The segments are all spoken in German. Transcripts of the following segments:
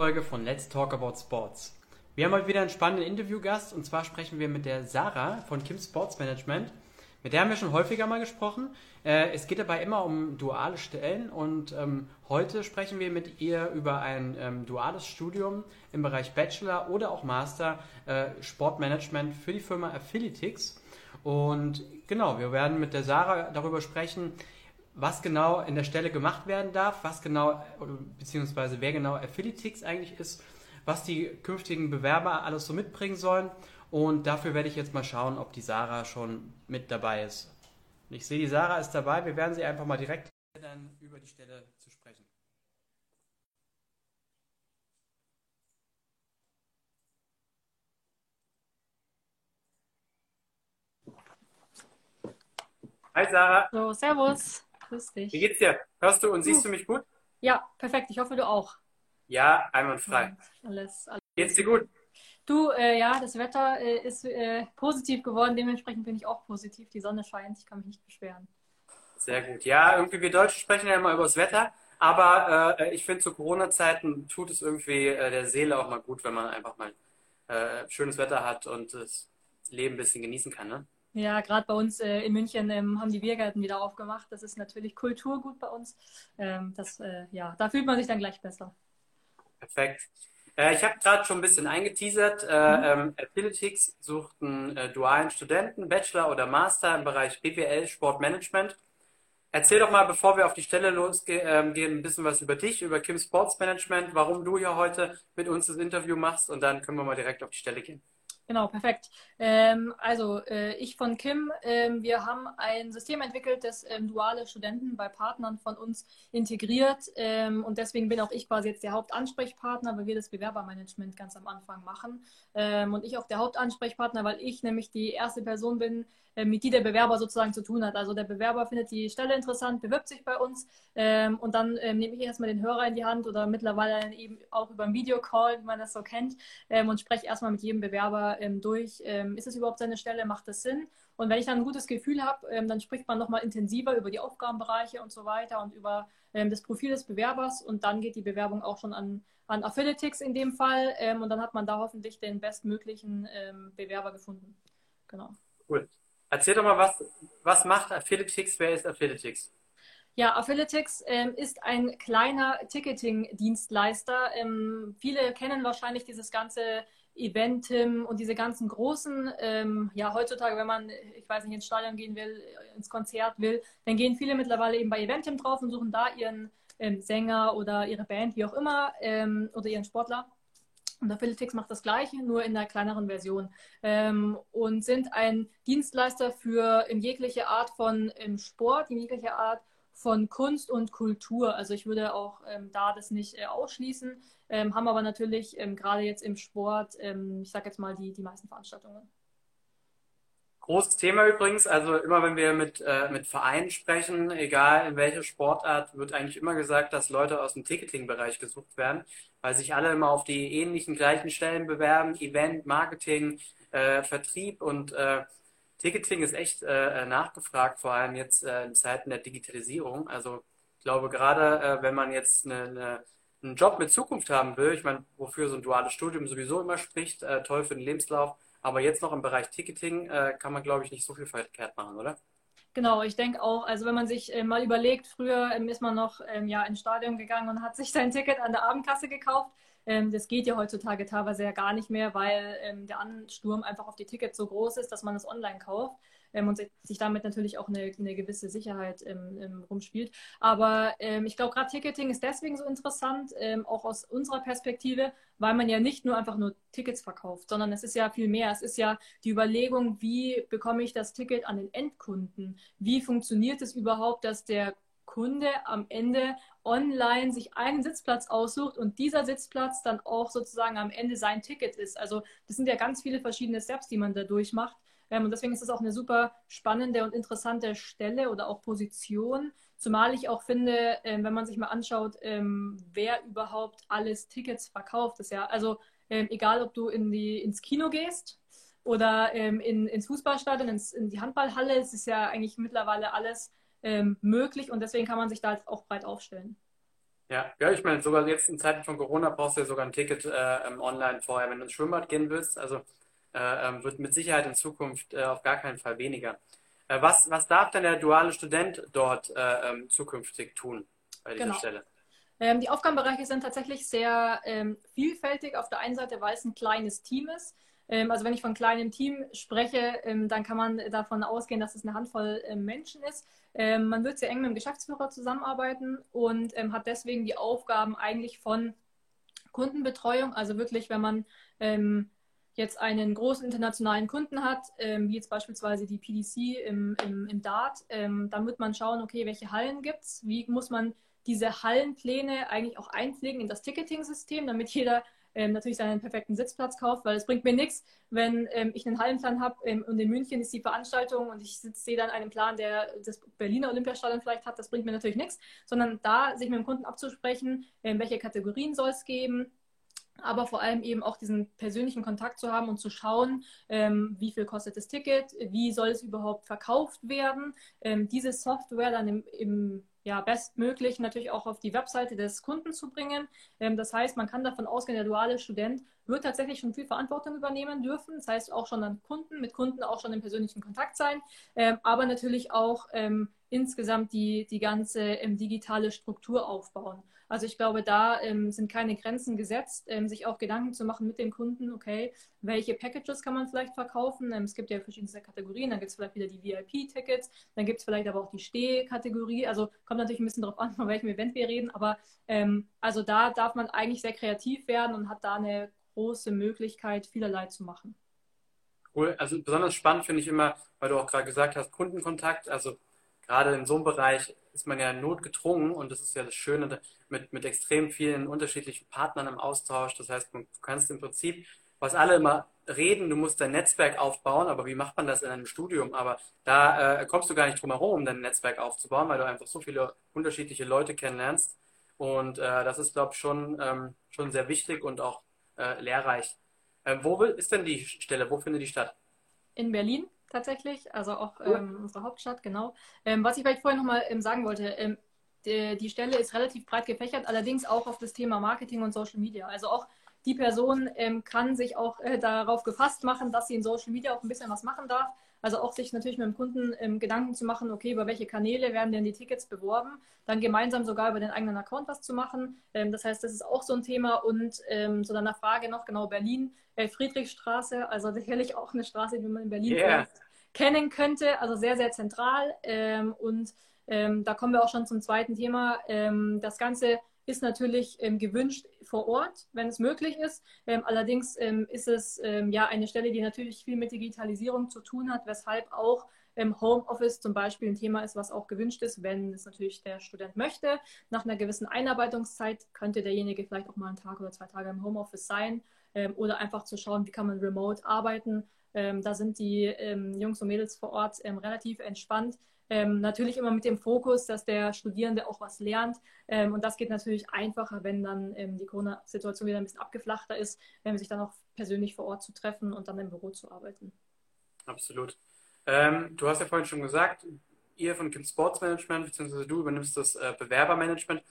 Folge von Let's Talk About Sports. Wir haben heute wieder einen spannenden Interviewgast und zwar sprechen wir mit der Sarah von Kim Sports Management. Mit der haben wir schon häufiger mal gesprochen. Äh, es geht dabei immer um duale Stellen und ähm, heute sprechen wir mit ihr über ein ähm, duales Studium im Bereich Bachelor oder auch Master äh, Sportmanagement für die Firma Affiliatics. Und genau, wir werden mit der Sarah darüber sprechen, was genau in der Stelle gemacht werden darf, was genau, beziehungsweise wer genau Affiliatics eigentlich ist, was die künftigen Bewerber alles so mitbringen sollen. Und dafür werde ich jetzt mal schauen, ob die Sarah schon mit dabei ist. Ich sehe, die Sarah ist dabei. Wir werden sie einfach mal direkt dann über die Stelle zu sprechen. Hi Sarah. So, servus. Grüß dich. Wie geht's dir? Hörst du und siehst du mich gut? Ja, perfekt. Ich hoffe, du auch. Ja, einwandfrei. Alles, alles. Geht's dir gut? Du, äh, ja, das Wetter äh, ist äh, positiv geworden. Dementsprechend bin ich auch positiv. Die Sonne scheint. Ich kann mich nicht beschweren. Sehr gut. Ja, irgendwie wir Deutsche sprechen ja immer über das Wetter. Aber äh, ich finde, zu Corona-Zeiten tut es irgendwie äh, der Seele auch mal gut, wenn man einfach mal äh, schönes Wetter hat und das Leben ein bisschen genießen kann. Ne? Ja, gerade bei uns äh, in München ähm, haben die Biergärten wieder aufgemacht. Das ist natürlich Kulturgut bei uns. Ähm, das, äh, ja, da fühlt man sich dann gleich besser. Perfekt. Äh, ich habe gerade schon ein bisschen eingeteasert. Äh, mhm. ähm, Athletics sucht einen äh, dualen Studenten, Bachelor oder Master im Bereich BWL Sportmanagement. Erzähl doch mal, bevor wir auf die Stelle losgehen, ähm, ein bisschen was über dich, über Kim Sports Management, warum du hier heute mit uns das Interview machst und dann können wir mal direkt auf die Stelle gehen. Genau, perfekt. Ähm, also äh, ich von Kim, ähm, wir haben ein System entwickelt, das ähm, duale Studenten bei Partnern von uns integriert ähm, und deswegen bin auch ich quasi jetzt der Hauptansprechpartner, weil wir das Bewerbermanagement ganz am Anfang machen ähm, und ich auch der Hauptansprechpartner, weil ich nämlich die erste Person bin, mit die der Bewerber sozusagen zu tun hat. Also der Bewerber findet die Stelle interessant, bewirbt sich bei uns ähm, und dann ähm, nehme ich erstmal den Hörer in die Hand oder mittlerweile eben auch über einen Videocall, wie man das so kennt, ähm, und spreche erstmal mit jedem Bewerber ähm, durch, ähm, ist es überhaupt seine Stelle, macht das Sinn? Und wenn ich dann ein gutes Gefühl habe, ähm, dann spricht man nochmal intensiver über die Aufgabenbereiche und so weiter und über das Profil des Bewerbers und dann geht die Bewerbung auch schon an, an Affiliatics in dem Fall und dann hat man da hoffentlich den bestmöglichen Bewerber gefunden. Genau. Cool. Erzähl doch mal, was, was macht Affiliatics? Wer ist Affiliatics? Ja, Affiliatics ähm, ist ein kleiner Ticketing-Dienstleister. Ähm, viele kennen wahrscheinlich dieses ganze Eventim und diese ganzen großen, ähm, ja, heutzutage, wenn man, ich weiß nicht, ins Stadion gehen will, ins Konzert will, dann gehen viele mittlerweile eben bei Eventim drauf und suchen da ihren ähm, Sänger oder ihre Band, wie auch immer, ähm, oder ihren Sportler. Und Affiliatix macht das Gleiche, nur in einer kleineren Version. Ähm, und sind ein Dienstleister für in jegliche Art von im Sport, in jegliche Art von Kunst und Kultur. Also ich würde auch ähm, da das nicht äh, ausschließen, ähm, haben aber natürlich ähm, gerade jetzt im Sport, ähm, ich sage jetzt mal, die, die meisten Veranstaltungen. Großes Thema übrigens, also immer wenn wir mit, äh, mit Vereinen sprechen, egal in welcher Sportart, wird eigentlich immer gesagt, dass Leute aus dem Ticketing-Bereich gesucht werden, weil sich alle immer auf die ähnlichen gleichen Stellen bewerben, Event, Marketing, äh, Vertrieb und äh, Ticketing ist echt äh, nachgefragt, vor allem jetzt äh, in Zeiten der Digitalisierung. Also ich glaube gerade, äh, wenn man jetzt eine, eine, einen Job mit Zukunft haben will, ich meine, wofür so ein duales Studium sowieso immer spricht, toll für den Lebenslauf, aber jetzt noch im Bereich Ticketing äh, kann man, glaube ich, nicht so viel verkehrt machen, oder? Genau, ich denke auch, also wenn man sich äh, mal überlegt, früher ähm, ist man noch ähm, ja, ins Stadion gegangen und hat sich sein Ticket an der Abendkasse gekauft. Ähm, das geht ja heutzutage teilweise ja gar nicht mehr, weil ähm, der Ansturm einfach auf die Tickets so groß ist, dass man es online kauft ähm, und sich damit natürlich auch eine, eine gewisse Sicherheit ähm, ähm, rumspielt. Aber ähm, ich glaube, gerade Ticketing ist deswegen so interessant, ähm, auch aus unserer Perspektive, weil man ja nicht nur einfach nur Tickets verkauft, sondern es ist ja viel mehr. Es ist ja die Überlegung, wie bekomme ich das Ticket an den Endkunden? Wie funktioniert es überhaupt, dass der Kunde am Ende online sich einen Sitzplatz aussucht und dieser Sitzplatz dann auch sozusagen am Ende sein Ticket ist. Also das sind ja ganz viele verschiedene Steps, die man da durchmacht. Ähm, und deswegen ist es auch eine super spannende und interessante Stelle oder auch Position. Zumal ich auch finde, ähm, wenn man sich mal anschaut, ähm, wer überhaupt alles Tickets verkauft, ist ja, also egal ob du in die, ins Kino gehst oder in, ins Fußballstadion, ins, in die Handballhalle, es ist ja eigentlich mittlerweile alles möglich und deswegen kann man sich da auch breit aufstellen. Ja, ja, ich meine, sogar jetzt in Zeiten von Corona brauchst du ja sogar ein Ticket äh, online vorher, wenn du ins Schwimmbad gehen willst. Also äh, ähm, wird mit Sicherheit in Zukunft äh, auf gar keinen Fall weniger. Äh, was, was darf denn der duale Student dort äh, ähm, zukünftig tun bei dieser genau. Stelle? Ähm, die Aufgabenbereiche sind tatsächlich sehr ähm, vielfältig. Auf der einen Seite, weil es ein kleines Team ist. Ähm, also wenn ich von kleinem Team spreche, ähm, dann kann man davon ausgehen, dass es eine Handvoll Menschen ist. Man wird sehr eng mit dem Geschäftsführer zusammenarbeiten und hat deswegen die Aufgaben eigentlich von Kundenbetreuung. Also wirklich, wenn man ähm, jetzt einen großen internationalen Kunden hat, ähm, wie jetzt beispielsweise die PDC im, im, im Dart, ähm, dann wird man schauen, okay, welche Hallen gibt es, wie muss man diese Hallenpläne eigentlich auch einpflegen in das Ticketing-System, damit jeder ähm, natürlich seinen perfekten Sitzplatz kauft, weil es bringt mir nichts, wenn ähm, ich einen Hallenplan habe ähm, und in München ist die Veranstaltung und ich sehe dann einen Plan, der das Berliner Olympiastadion vielleicht hat, das bringt mir natürlich nichts, sondern da sich mit dem Kunden abzusprechen, ähm, welche Kategorien soll es geben, aber vor allem eben auch diesen persönlichen Kontakt zu haben und zu schauen, ähm, wie viel kostet das Ticket, wie soll es überhaupt verkauft werden, ähm, diese Software dann im, im ja, bestmöglich natürlich auch auf die Webseite des Kunden zu bringen. Ähm, das heißt, man kann davon ausgehen, der duale Student wird tatsächlich schon viel Verantwortung übernehmen dürfen. Das heißt, auch schon an Kunden, mit Kunden auch schon im persönlichen Kontakt sein, ähm, aber natürlich auch ähm, insgesamt die, die ganze ähm, digitale Struktur aufbauen. Also ich glaube, da ähm, sind keine Grenzen gesetzt, ähm, sich auch Gedanken zu machen mit dem Kunden, okay, welche Packages kann man vielleicht verkaufen? Ähm, es gibt ja verschiedene Kategorien, dann gibt es vielleicht wieder die VIP-Tickets, dann gibt es vielleicht aber auch die Steh-Kategorie. Also kommt natürlich ein bisschen darauf an, von welchem Event wir reden, aber ähm, also da darf man eigentlich sehr kreativ werden und hat da eine große Möglichkeit, vielerlei zu machen. Cool. Also besonders spannend finde ich immer, weil du auch gerade gesagt hast, Kundenkontakt. Also gerade in so einem Bereich ist man ja notgedrungen und das ist ja das Schöne mit, mit extrem vielen unterschiedlichen Partnern im Austausch. Das heißt, du kannst im Prinzip, was alle immer reden, du musst dein Netzwerk aufbauen, aber wie macht man das in einem Studium? Aber da äh, kommst du gar nicht drum herum, um dein Netzwerk aufzubauen, weil du einfach so viele unterschiedliche Leute kennenlernst. Und äh, das ist, glaube ich, schon, ähm, schon sehr wichtig und auch äh, lehrreich. Äh, wo ist denn die Stelle? Wo findet die statt? In Berlin tatsächlich, also auch ähm, unsere Hauptstadt, genau. Ähm, was ich vielleicht vorher nochmal ähm, sagen wollte, ähm, die, die, Stelle ist relativ breit gefächert, allerdings auch auf das Thema Marketing und Social Media. Also auch die Person ähm, kann sich auch äh, darauf gefasst machen, dass sie in Social Media auch ein bisschen was machen darf. Also auch sich natürlich mit dem Kunden ähm, Gedanken zu machen, okay, über welche Kanäle werden denn die Tickets beworben, dann gemeinsam sogar über den eigenen Account was zu machen. Ähm, das heißt, das ist auch so ein Thema. Und ähm, zu deiner Frage noch, genau Berlin, äh, Friedrichstraße, also sicherlich auch eine Straße, die man in Berlin yeah. kennen könnte, also sehr, sehr zentral. Ähm, und ähm, da kommen wir auch schon zum zweiten Thema. Ähm, das Ganze ist natürlich ähm, gewünscht vor Ort, wenn es möglich ist. Ähm, allerdings ähm, ist es ähm, ja eine Stelle, die natürlich viel mit Digitalisierung zu tun hat, weshalb auch im Homeoffice zum Beispiel ein Thema ist, was auch gewünscht ist, wenn es natürlich der Student möchte. Nach einer gewissen Einarbeitungszeit könnte derjenige vielleicht auch mal einen Tag oder zwei Tage im Homeoffice sein ähm, oder einfach zu schauen, wie kann man remote arbeiten. Ähm, da sind die Jungs und Mädels vor Ort relativ entspannt. Ähm, natürlich immer mit dem Fokus, dass der Studierende auch was lernt. Ähm, und das geht natürlich einfacher, wenn dann ähm, die Corona-Situation wieder ein bisschen abgeflachter ist, ähm, sich dann auch persönlich vor Ort zu treffen und dann im Büro zu arbeiten. Absolut. Ähm, du hast ja vorhin schon gesagt, ihr von Kim Sports Management, beziehungsweise du übernimmst das äh, Bewerbermanagement.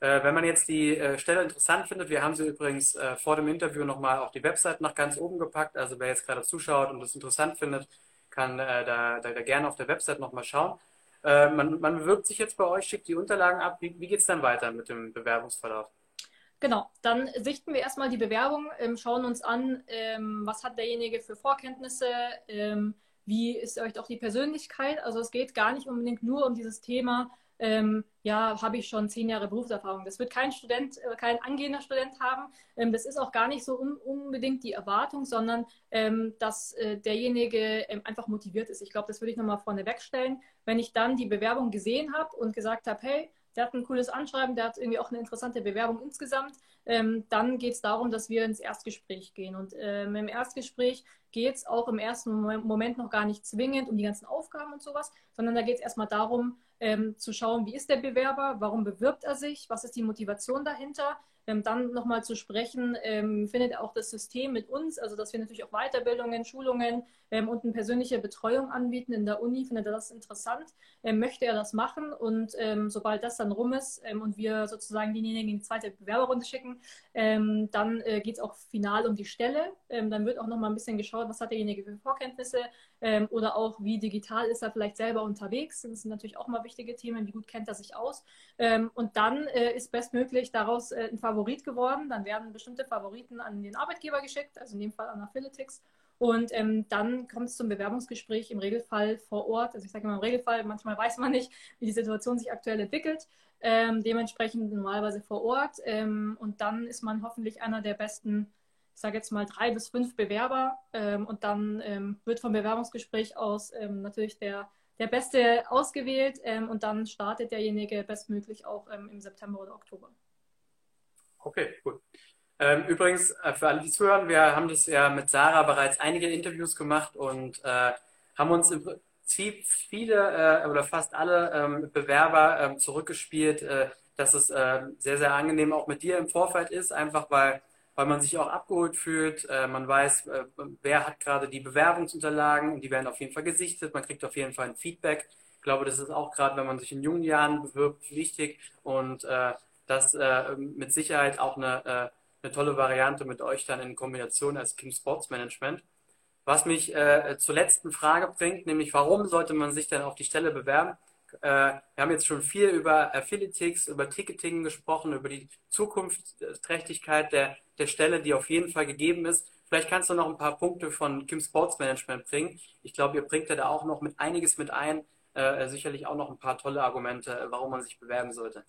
Äh, wenn man jetzt die äh, Stelle interessant findet, wir haben sie übrigens äh, vor dem Interview nochmal auf die Website nach ganz oben gepackt. Also wer jetzt gerade zuschaut und das interessant findet, kann äh, da, da, da, gerne auf der Website nochmal schauen. Äh, man, man, bewirbt sich jetzt bei euch, schickt die Unterlagen ab. Wie, wie geht es dann weiter mit dem Bewerbungsverlauf? Genau, dann sichten wir erstmal die Bewerbung, ähm, schauen uns an, ähm, was hat derjenige für Vorkenntnisse, ähm, wie ist euch auch die Persönlichkeit. Also es geht gar nicht unbedingt nur um dieses Thema, ähm, ja, habe ich schon zehn Jahre Berufserfahrung. Das wird kein Student, äh, kein angehender Student haben. Ähm, das ist auch gar nicht so un unbedingt die Erwartung, sondern ähm, dass äh, derjenige ähm, einfach motiviert ist. Ich glaube, das würde ich nochmal vorne wegstellen. Wenn ich dann die Bewerbung gesehen habe und gesagt habe, hey, der hat ein cooles Anschreiben, der hat irgendwie auch eine interessante Bewerbung insgesamt, ähm, dann geht es darum, dass wir ins Erstgespräch gehen. Und ähm, im Erstgespräch geht es auch im ersten Moment noch gar nicht zwingend um die ganzen Aufgaben und sowas, sondern da geht es erstmal darum, ähm, zu schauen, wie ist der Bewerber, warum bewirbt er sich, was ist die Motivation dahinter, ähm, dann nochmal zu sprechen, ähm, findet auch das System mit uns, also dass wir natürlich auch Weiterbildungen, Schulungen ähm, und eine persönliche Betreuung anbieten in der Uni, findet er das interessant, ähm, möchte er das machen und ähm, sobald das dann rum ist ähm, und wir sozusagen diejenigen in die zweite Bewerberrunde schicken, dann äh, geht es auch final um die Stelle. dann wird auch nochmal ein bisschen geschaut, was hat derjenige für Vorkenntnisse oder auch wie digital ist er vielleicht selber unterwegs. Das sind natürlich auch mal wichtige Themen, wie gut kennt er sich aus. und dann äh, ist bestmöglich daraus äh, ein Favorit geworden. Dann werden bestimmte Favoriten an den Arbeitgeber geschickt, also in dem Fall an Affiliatics. Und ähm, dann kommt es zum Bewerbungsgespräch im Regelfall vor Ort. Also ich sage immer im Regelfall, manchmal weiß man nicht, wie die Situation sich aktuell entwickelt. Ähm, dementsprechend normalerweise vor Ort. Ähm, und dann ist man hoffentlich einer der besten, ich sage jetzt mal drei bis fünf Bewerber. Ähm, und dann ähm, wird vom Bewerbungsgespräch aus ähm, natürlich der, der Beste ausgewählt. und dann startet derjenige bestmöglich auch im September oder Oktober. Okay, gut. Ähm, übrigens, äh, für alle, die zuhören, wir haben das ja mit Sarah bereits einige Interviews gemacht und äh, haben uns im Prinzip viele äh, oder fast alle ähm, Bewerber ähm, zurückgespielt, äh, dass es äh, sehr, sehr angenehm auch mit dir im Vorfeld ist, einfach weil, weil man sich auch abgeholt fühlt. Äh, man weiß, wer hat gerade die Bewerbungsunterlagen und die werden auf jeden Fall gesichtet. Man kriegt auf jeden Fall ein Feedback. Ich glaube, das ist auch gerade, wenn man sich in jungen Jahren bewirbt, wichtig und das äh, mit Sicherheit auch eine, äh, eine tolle Variante mit euch dann in Kombination als King Sports Management. Was mich äh, zur letzten Frage bringt, nämlich warum sollte man sich denn auf die Stelle bewerben? Äh, wir haben jetzt schon viel über Affiliatics, über Ticketing gesprochen, über die Zukunftsträchtigkeit der, der Stelle, die auf jeden Fall gegeben ist. Vielleicht kannst du noch ein paar Punkte von Kim Sports Management bringen. Ich glaube, ihr bringt ja da auch noch mit einiges mit ein. Äh, sicherlich auch noch ein paar tolle Argumente, warum man sich bewerben sollte.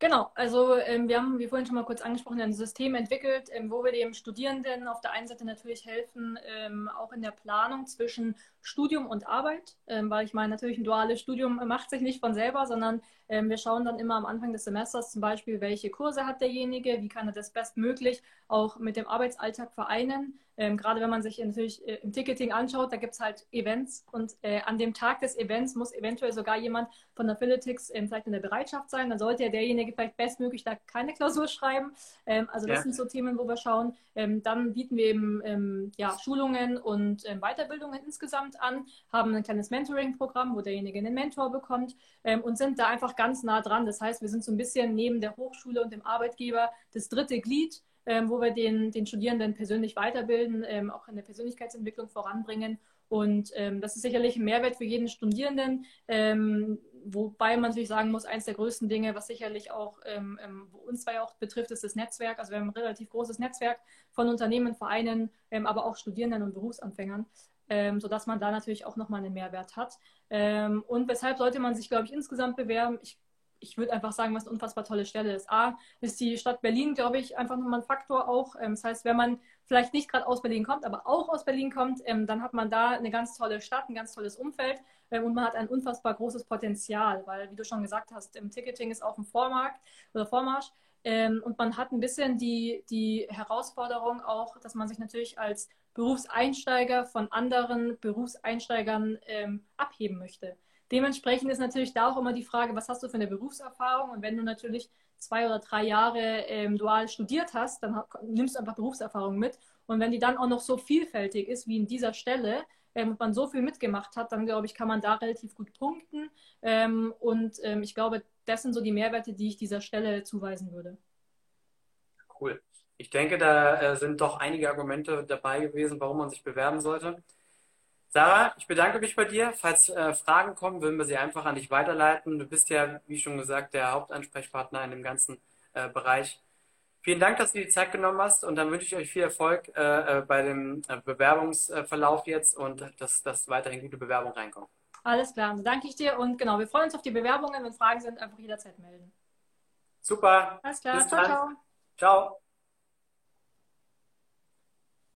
Genau, also ähm, wir haben, wie vorhin schon mal kurz angesprochen, ein System entwickelt, ähm, wo wir dem Studierenden auf der einen Seite natürlich helfen, ähm, auch in der Planung zwischen Studium und Arbeit, ähm, weil ich meine, natürlich ein duales Studium macht sich nicht von selber, sondern ähm, wir schauen dann immer am Anfang des Semesters zum Beispiel, welche Kurse hat derjenige, wie kann er das bestmöglich auch mit dem Arbeitsalltag vereinen. Ähm, gerade wenn man sich natürlich äh, im Ticketing anschaut, da gibt es halt Events und äh, an dem Tag des Events muss eventuell sogar jemand von der Philitics vielleicht in der Bereitschaft sein. Dann sollte ja derjenige vielleicht bestmöglich da keine Klausur schreiben. Also das ja. sind so Themen, wo wir schauen. Dann bieten wir eben ja, Schulungen und Weiterbildungen insgesamt an, haben ein kleines Mentoring-Programm, wo derjenige einen Mentor bekommt und sind da einfach ganz nah dran. Das heißt, wir sind so ein bisschen neben der Hochschule und dem Arbeitgeber das dritte Glied ähm, wo wir den, den Studierenden persönlich weiterbilden, ähm, auch in der Persönlichkeitsentwicklung voranbringen. Und ähm, das ist sicherlich ein Mehrwert für jeden Studierenden, ähm, wobei man natürlich sagen muss, eines der größten Dinge, was sicherlich auch ähm, ähm, uns zwei auch betrifft, ist das Netzwerk. Also wir haben ein relativ großes Netzwerk von Unternehmen, Vereinen, aber auch Studierenden und Berufsanfängern. Ähm, sodass man da natürlich auch nochmal einen Mehrwert hat. Ähm, und weshalb sollte man sich, glaube ich, insgesamt bewerben? Ich ich würde einfach sagen, was eine unfassbar tolle Stelle ist. A, ist die Stadt Berlin, glaube ich, einfach nochmal ein Faktor auch. Ähm, das heißt, wenn man vielleicht nicht gerade aus Berlin kommt, aber auch aus Berlin kommt, ähm, dann hat man da eine ganz tolle Stadt, ein ganz tolles Umfeld ähm, und man hat ein unfassbar großes Potenzial, weil, wie du schon gesagt hast, im Ticketing ist auch ein Vormarkt oder Vormarsch. Und man hat ein bisschen die, die Herausforderung auch, dass man sich natürlich als Berufseinsteiger von anderen Berufseinsteigern ähm, abheben möchte. Dementsprechend ist natürlich da auch immer die Frage, was hast du für eine Berufserfahrung? Und wenn du natürlich zwei oder drei Jahre ähm, dual studiert hast, dann nimmst du einfach Berufserfahrung mit. Und wenn die dann auch noch so vielfältig ist wie in dieser Stelle ähm, und man so viel mitgemacht hat, dann glaube ich, kann man da relativ gut punkten. Ähm, und ähm, ich glaube, das sind so die Mehrwerte, die ich dieser Stelle zuweisen würde. Cool. Ich denke, da äh, sind doch einige Argumente dabei gewesen, warum man sich bewerben sollte. Sarah, ich bedanke mich bei dir. Falls äh, Fragen kommen, würden wir sie einfach an dich weiterleiten. Du bist ja, wie schon gesagt, der Hauptansprechpartner in dem ganzen äh, Bereich. Vielen Dank, dass du die Zeit genommen hast und dann wünsche ich euch viel Erfolg äh, äh bei dem äh, Bewerbungsverlauf jetzt und dass, dass weiterhin gute Bewerbungen reinkommen. Alles klar, dann danke ich dir und genau, wir freuen uns auf die Bewerbungen. Wenn Fragen sind, einfach jederzeit melden. Super. Alles klar, Bis ciao, ciao. Ciao.